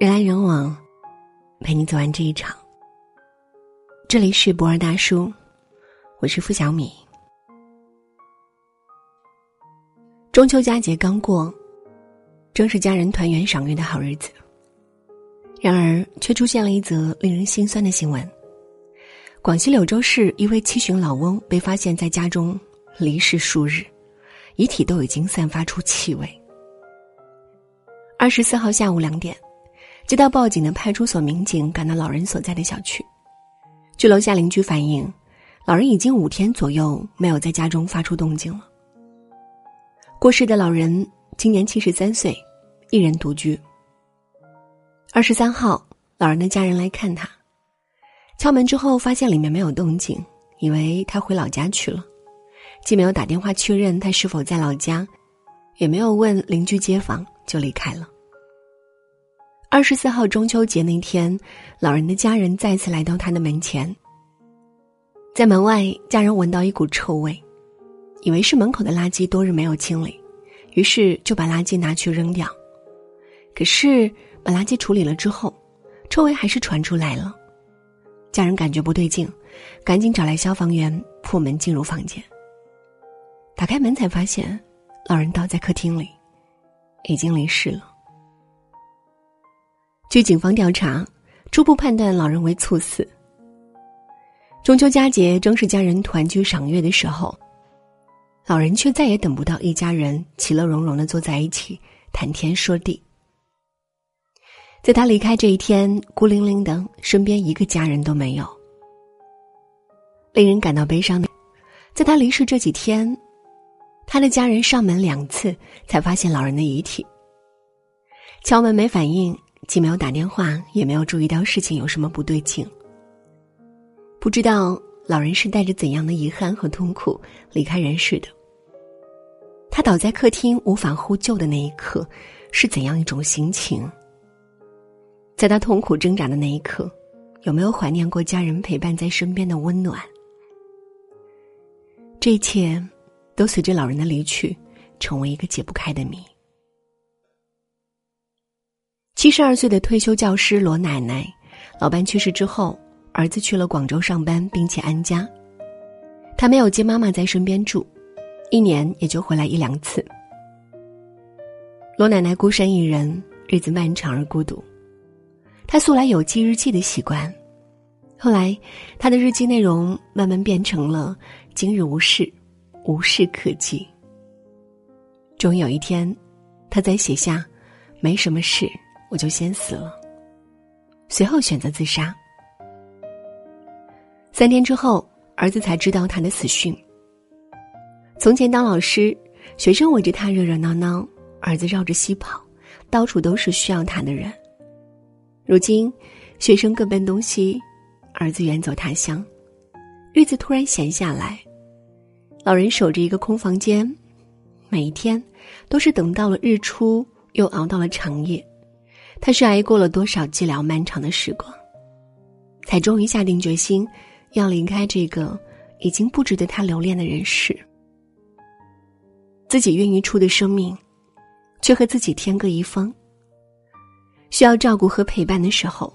人来人往，陪你走完这一场。这里是博尔大叔，我是付小米。中秋佳节刚过，正是家人团圆赏月的好日子。然而，却出现了一则令人心酸的新闻：广西柳州市一位七旬老翁被发现在家中离世数日，遗体都已经散发出气味。二十四号下午两点。接到报警的派出所民警赶到老人所在的小区，据楼下邻居反映，老人已经五天左右没有在家中发出动静了。过世的老人今年七十三岁，一人独居。二十三号，老人的家人来看他，敲门之后发现里面没有动静，以为他回老家去了，既没有打电话确认他是否在老家，也没有问邻居街坊，就离开了。二十四号中秋节那天，老人的家人再次来到他的门前。在门外，家人闻到一股臭味，以为是门口的垃圾多日没有清理，于是就把垃圾拿去扔掉。可是把垃圾处理了之后，臭味还是传出来了。家人感觉不对劲，赶紧找来消防员破门进入房间。打开门才发现，老人倒在客厅里，已经离世了。据警方调查，初步判断老人为猝死。中秋佳节正是家人团聚赏月的时候，老人却再也等不到一家人其乐融融的坐在一起谈天说地。在他离开这一天，孤零零的，身边一个家人都没有。令人感到悲伤的，在他离世这几天，他的家人上门两次才发现老人的遗体。敲门没反应。既没有打电话，也没有注意到事情有什么不对劲。不知道老人是带着怎样的遗憾和痛苦离开人世的。他倒在客厅无法呼救的那一刻，是怎样一种心情？在他痛苦挣扎的那一刻，有没有怀念过家人陪伴在身边的温暖？这一切，都随着老人的离去，成为一个解不开的谜。七十二岁的退休教师罗奶奶，老伴去世之后，儿子去了广州上班，并且安家。他没有接妈妈在身边住，一年也就回来一两次。罗奶奶孤身一人，日子漫长而孤独。她素来有记日记的习惯，后来她的日记内容慢慢变成了“今日无事，无事可记”。终于有一天，她在写下“没什么事”。我就先死了，随后选择自杀。三天之后，儿子才知道他的死讯。从前当老师，学生围着他热热闹闹，儿子绕着西跑，到处都是需要他的人。如今，学生各奔东西，儿子远走他乡，日子突然闲下来，老人守着一个空房间，每一天都是等到了日出，又熬到了长夜。他是挨过了多少寂寥漫长的时光，才终于下定决心，要离开这个已经不值得他留恋的人世。自己孕育出的生命，却和自己天各一方。需要照顾和陪伴的时候，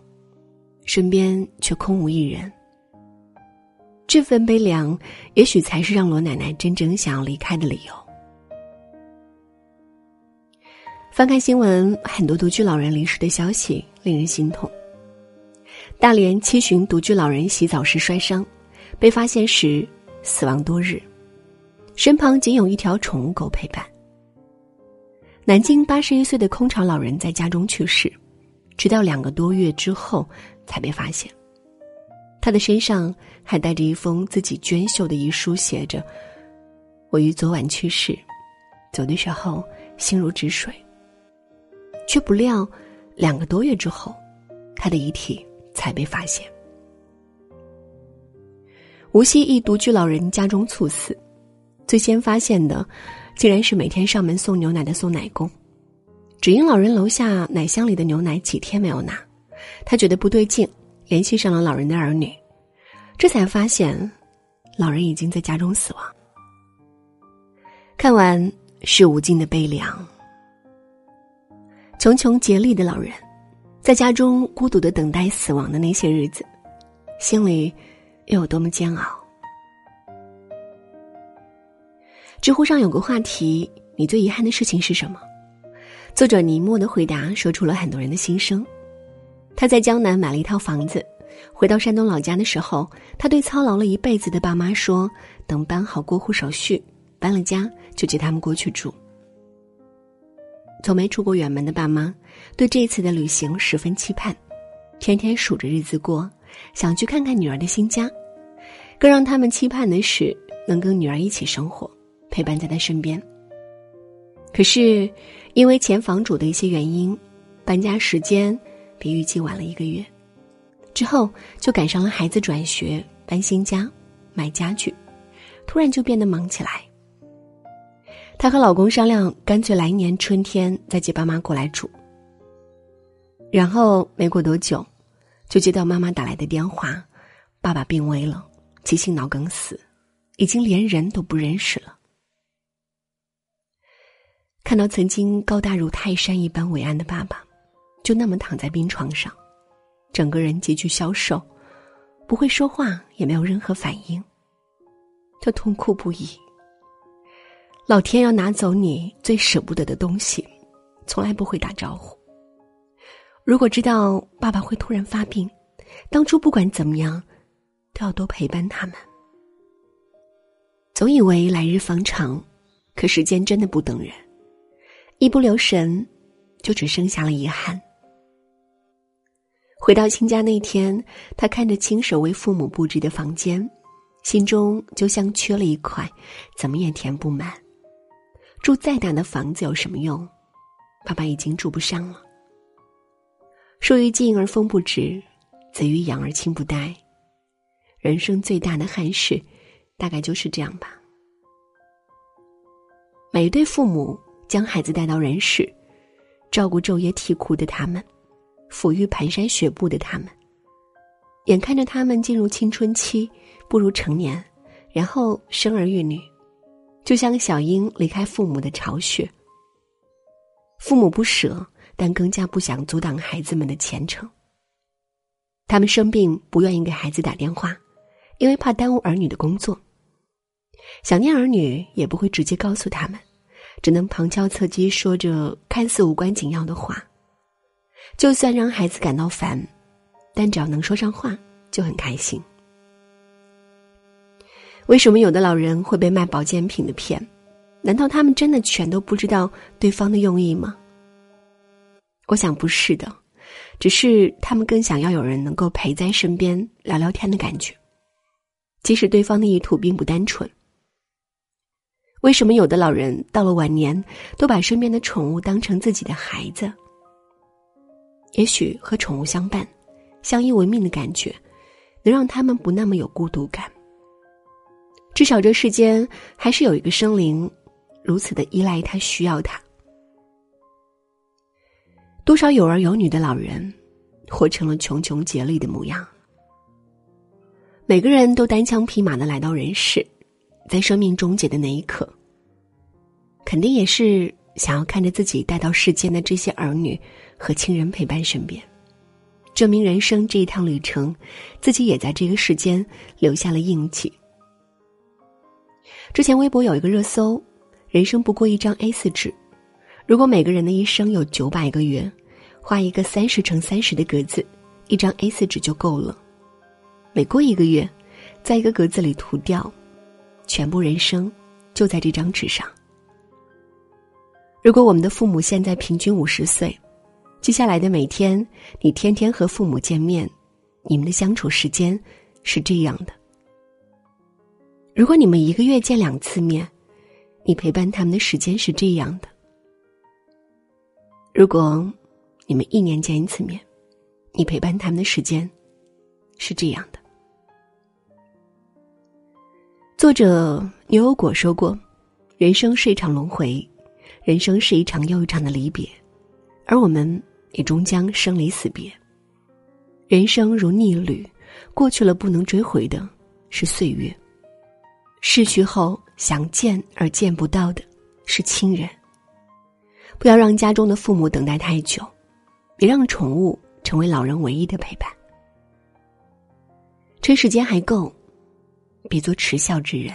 身边却空无一人。这份悲凉，也许才是让罗奶奶真正想要离开的理由。翻看新闻，很多独居老人离世的消息令人心痛。大连七旬独居老人洗澡时摔伤，被发现时死亡多日，身旁仅有一条宠物狗陪伴。南京八十一岁的空巢老人在家中去世，直到两个多月之后才被发现。他的身上还带着一封自己娟秀的遗书，写着：“我于昨晚去世，走的时候心如止水。”却不料，两个多月之后，他的遗体才被发现。无锡一独居老人家中猝死，最先发现的，竟然是每天上门送牛奶的送奶工。只因老人楼下奶箱里的牛奶几天没有拿，他觉得不对劲，联系上了老人的儿女，这才发现，老人已经在家中死亡。看完是无尽的悲凉。穷穷竭力的老人，在家中孤独的等待死亡的那些日子，心里又有多么煎熬？知乎上有个话题：“你最遗憾的事情是什么？”作者尼莫的回答说出了很多人的心声。他在江南买了一套房子，回到山东老家的时候，他对操劳了一辈子的爸妈说：“等办好过户手续，搬了家就接他们过去住。”从没出过远门的爸妈，对这次的旅行十分期盼，天天数着日子过，想去看看女儿的新家。更让他们期盼的是，能跟女儿一起生活，陪伴在她身边。可是，因为前房主的一些原因，搬家时间比预计晚了一个月。之后就赶上了孩子转学、搬新家、买家具，突然就变得忙起来。她和老公商量，干脆来年春天再接爸妈过来住。然后没过多久，就接到妈妈打来的电话，爸爸病危了，急性脑梗死，已经连人都不认识了。看到曾经高大如泰山一般伟岸的爸爸，就那么躺在病床上，整个人极具消瘦，不会说话，也没有任何反应。他痛哭不已。老天要拿走你最舍不得的东西，从来不会打招呼。如果知道爸爸会突然发病，当初不管怎么样，都要多陪伴他们。总以为来日方长，可时间真的不等人，一不留神，就只剩下了遗憾。回到亲家那天，他看着亲手为父母布置的房间，心中就像缺了一块，怎么也填不满。住再大的房子有什么用？爸爸已经住不上了。树欲静而风不止，子欲养而亲不待。人生最大的憾事，大概就是这样吧。每一对父母将孩子带到人世，照顾昼夜啼哭的他们，抚育蹒跚学步的他们，眼看着他们进入青春期，步入成年，然后生儿育女。就像小鹰离开父母的巢穴，父母不舍，但更加不想阻挡孩子们的前程。他们生病不愿意给孩子打电话，因为怕耽误儿女的工作。想念儿女也不会直接告诉他们，只能旁敲侧击说着看似无关紧要的话。就算让孩子感到烦，但只要能说上话，就很开心。为什么有的老人会被卖保健品的骗？难道他们真的全都不知道对方的用意吗？我想不是的，只是他们更想要有人能够陪在身边聊聊天的感觉，即使对方的意图并不单纯。为什么有的老人到了晚年都把身边的宠物当成自己的孩子？也许和宠物相伴、相依为命的感觉，能让他们不那么有孤独感。至少这世间还是有一个生灵，如此的依赖他，需要他。多少有儿有女的老人，活成了穷穷竭力的模样。每个人都单枪匹马的来到人世，在生命终结的那一刻，肯定也是想要看着自己带到世间的这些儿女和亲人陪伴身边，证明人生这一趟旅程，自己也在这个世间留下了印记。之前微博有一个热搜：“人生不过一张 A 四纸，如果每个人的一生有九百个月，画一个三十乘三十的格子，一张 A 四纸就够了。每过一个月，在一个格子里涂掉，全部人生就在这张纸上。如果我们的父母现在平均五十岁，接下来的每天，你天天和父母见面，你们的相处时间是这样的。”如果你们一个月见两次面，你陪伴他们的时间是这样的；如果你们一年见一次面，你陪伴他们的时间是这样的。作者牛油果说过：“人生是一场轮回，人生是一场又一场的离别，而我们也终将生离死别。人生如逆旅，过去了不能追回的是岁月。”逝去后想见而见不到的，是亲人。不要让家中的父母等待太久，别让宠物成为老人唯一的陪伴。趁时间还够，别做迟笑之人。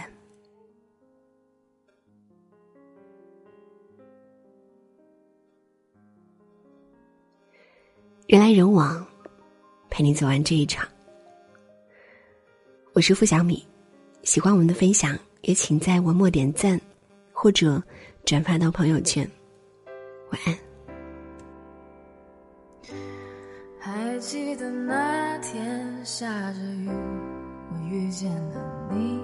人来人往，陪你走完这一场。我是付小米，喜欢我们的分享，也请在文末点赞，或者转发到朋友圈。晚安。还记得那天下着雨，我遇见了你，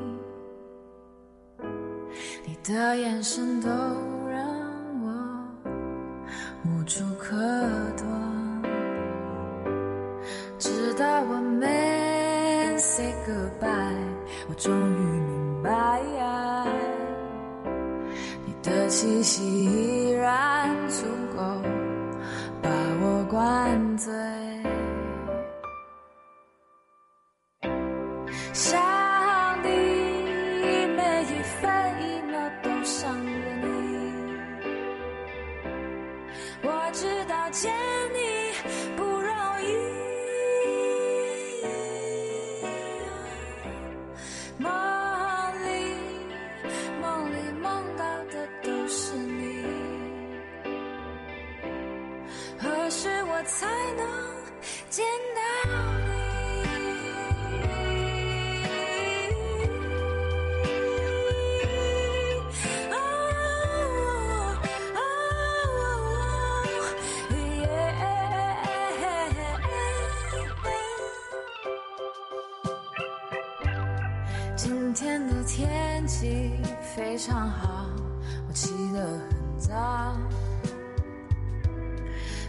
你的眼神都让我无处可躲。直到我们 say goodbye，我终于明白，你的气息依然足够把我灌醉。天气非常好，我起得很早。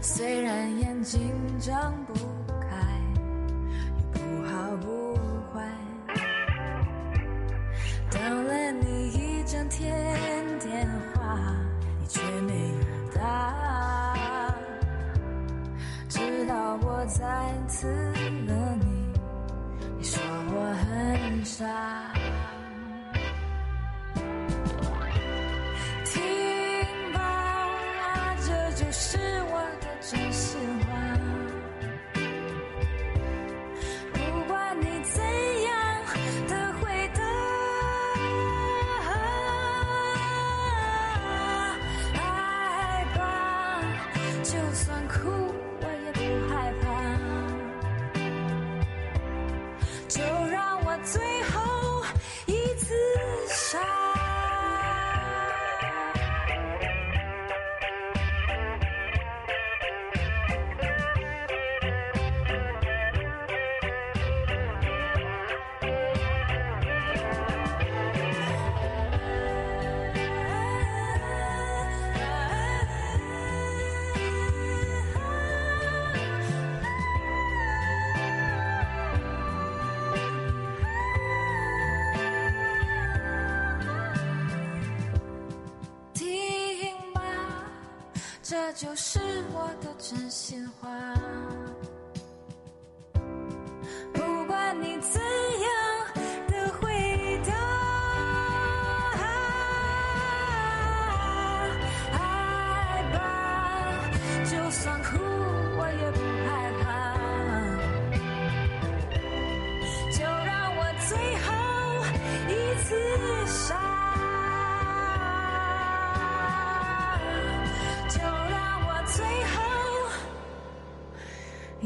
虽然眼睛睁不开，也不好不坏。等了你一整天电话，你却没有打。直到我再次了你，你说我很傻。就是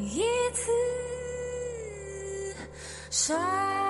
一次傻。